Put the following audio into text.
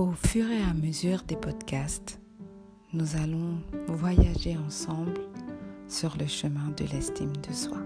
Au fur et à mesure des podcasts, nous allons voyager ensemble sur le chemin de l'estime de soi.